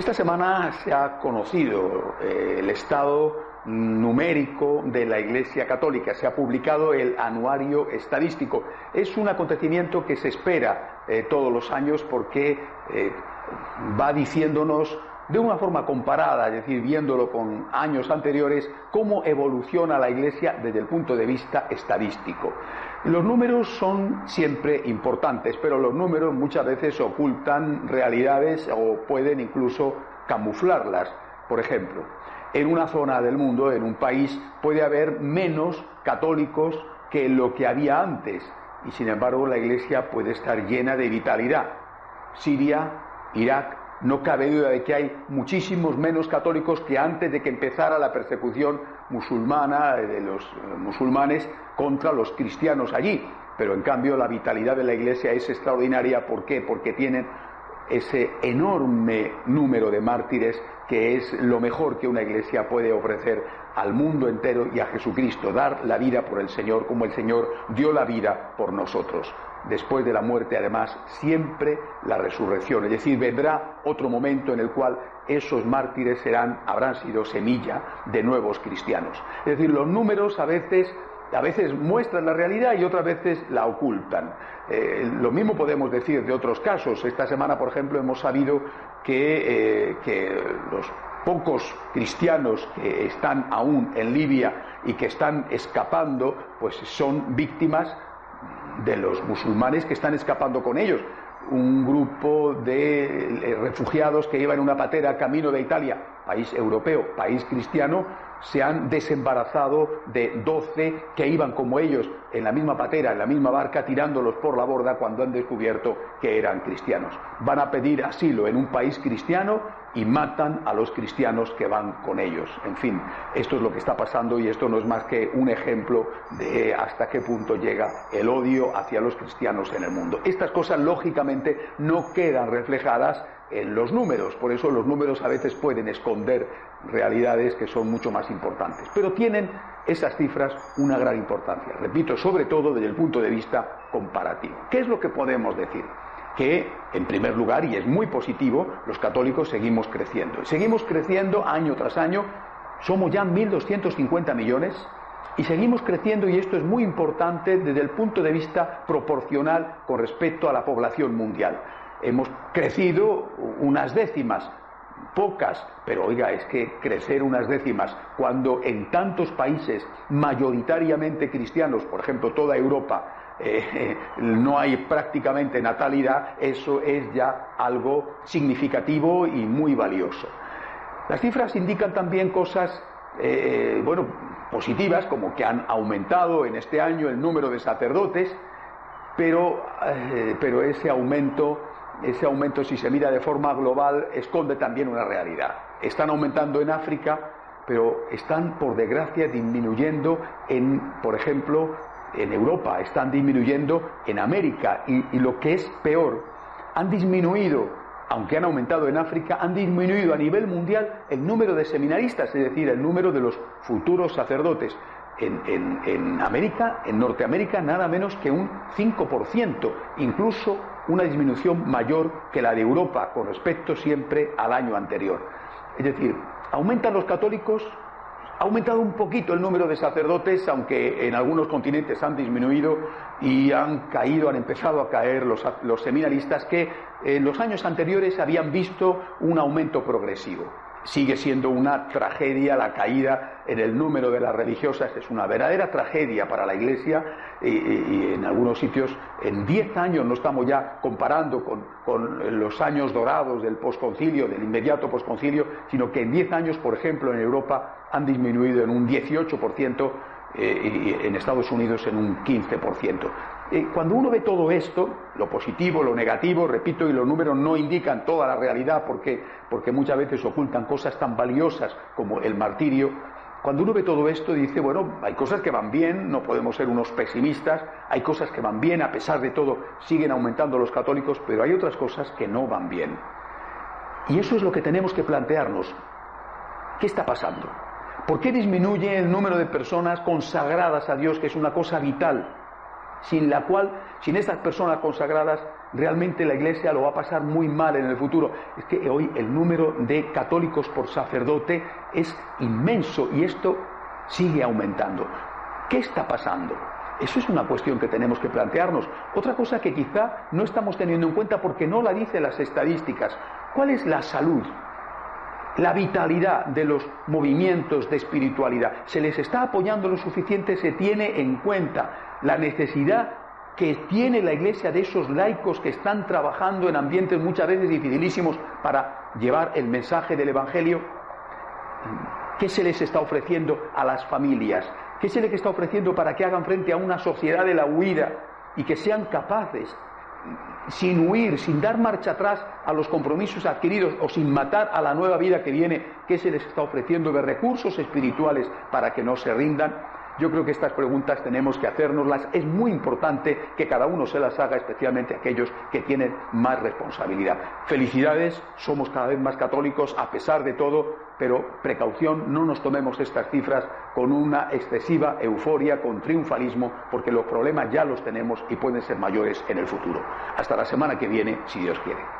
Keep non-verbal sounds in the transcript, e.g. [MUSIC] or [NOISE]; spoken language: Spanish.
Esta semana se ha conocido eh, el estado numérico de la Iglesia Católica. Se ha publicado el anuario estadístico. Es un acontecimiento que se espera eh, todos los años porque eh, va diciéndonos de una forma comparada, es decir, viéndolo con años anteriores, cómo evoluciona la Iglesia desde el punto de vista estadístico. Los números son siempre importantes, pero los números muchas veces ocultan realidades o pueden incluso camuflarlas. Por ejemplo, en una zona del mundo, en un país, puede haber menos católicos que lo que había antes, y sin embargo la Iglesia puede estar llena de vitalidad. Siria, Irak, no cabe duda de que hay muchísimos menos católicos que antes de que empezara la persecución musulmana de los eh, musulmanes contra los cristianos allí. Pero en cambio la vitalidad de la Iglesia es extraordinaria. ¿Por qué? Porque tienen ese enorme número de mártires que es lo mejor que una iglesia puede ofrecer al mundo entero y a Jesucristo, dar la vida por el Señor como el Señor dio la vida por nosotros después de la muerte, además, siempre la resurrección. Es decir, vendrá otro momento en el cual esos mártires serán, habrán sido semilla de nuevos cristianos. Es decir, los números a veces a veces muestran la realidad y otras veces la ocultan. Eh, lo mismo podemos decir de otros casos. Esta semana, por ejemplo, hemos sabido que, eh, que los pocos cristianos que están aún en Libia y que están escapando, pues son víctimas de los musulmanes que están escapando con ellos. Un grupo de eh, refugiados que iban en una patera camino de Italia, país europeo, país cristiano, se han desembarazado de doce que iban como ellos en la misma patera, en la misma barca, tirándolos por la borda cuando han descubierto que eran cristianos. Van a pedir asilo en un país cristiano y matan a los cristianos que van con ellos. En fin, esto es lo que está pasando y esto no es más que un ejemplo de hasta qué punto llega el odio hacia los cristianos en el mundo. Estas cosas, lógicamente, no quedan reflejadas en los números, por eso los números a veces pueden esconder realidades que son mucho más importantes, pero tienen esas cifras una gran importancia, repito, sobre todo desde el punto de vista comparativo. ¿Qué es lo que podemos decir? Que, en primer lugar, y es muy positivo, los católicos seguimos creciendo. Seguimos creciendo año tras año, somos ya 1.250 millones y seguimos creciendo, y esto es muy importante desde el punto de vista proporcional con respecto a la población mundial. Hemos crecido unas décimas, pocas, pero oiga, es que crecer unas décimas cuando en tantos países mayoritariamente cristianos, por ejemplo toda Europa, eh, [LAUGHS] no hay prácticamente natalidad, eso es ya algo significativo y muy valioso. Las cifras indican también cosas, eh, bueno, positivas, como que han aumentado en este año el número de sacerdotes, pero, eh, pero ese aumento ese aumento, si se mira de forma global, esconde también una realidad. Están aumentando en África, pero están, por desgracia, disminuyendo en, por ejemplo, en Europa, están disminuyendo en América y, lo que es peor, han disminuido, aunque han aumentado en África, han disminuido a nivel mundial el número de seminaristas, es decir, el número de los futuros sacerdotes. En, en América, en Norteamérica, nada menos que un 5%, incluso una disminución mayor que la de Europa con respecto siempre al año anterior. Es decir, aumentan los católicos, ha aumentado un poquito el número de sacerdotes, aunque en algunos continentes han disminuido y han caído, han empezado a caer los, seminaristas que en los años anteriores habían visto un aumento progresivo. Sigue siendo una tragedia la caída en el número de las religiosas, es una verdadera tragedia para la Iglesia y, en algunos sitios en 10 años no estamos ya comparando con, con los años dorados del posconcilio, del inmediato posconcilio, sino que en 10 años, por ejemplo, en Europa han disminuido en un 18% eh, y en Estados Unidos en un 15%. Eh, cuando uno ve todo esto, lo positivo, lo negativo, repito, y los números no indican toda la realidad porque, porque muchas veces ocultan cosas tan valiosas como el martirio, cuando uno ve todo esto dice, bueno, hay cosas que van bien, no podemos ser unos pesimistas, hay cosas que van bien, a pesar de todo siguen aumentando los católicos, pero hay otras cosas que no van bien. Y eso es lo que tenemos que plantearnos. ¿Qué está pasando? ¿Por qué disminuye el número de personas consagradas a Dios, que es una cosa vital, sin la cual, sin estas personas consagradas, realmente la Iglesia lo va a pasar muy mal en el futuro. Es que hoy el número de católicos por sacerdote es inmenso y esto sigue aumentando. ¿Qué está pasando? Eso es una cuestión que tenemos que plantearnos. Otra cosa que quizá no estamos teniendo en cuenta porque no la dicen las estadísticas. ¿Cuál es la salud? La vitalidad de los movimientos de espiritualidad. ¿Se les está apoyando lo suficiente? ¿Se tiene en cuenta la necesidad que tiene la Iglesia de esos laicos que están trabajando en ambientes muchas veces dificilísimos para llevar el mensaje del Evangelio? ¿Qué se les está ofreciendo a las familias? ¿Qué se les está ofreciendo para que hagan frente a una sociedad de la huida y que sean capaces, sin huir, sin dar marcha atrás a los compromisos adquiridos o sin matar a la nueva vida que viene, qué se les está ofreciendo de recursos espirituales para que no se rindan? Yo creo que estas preguntas tenemos que hacérnoslas. Es muy importante que cada uno se las haga, especialmente aquellos que tienen más responsabilidad. Felicidades, somos cada vez más católicos a pesar de todo, pero precaución, no nos tomemos estas cifras con una excesiva euforia, con triunfalismo, porque los problemas ya los tenemos y pueden ser mayores en el futuro. Hasta la semana que viene, si Dios quiere.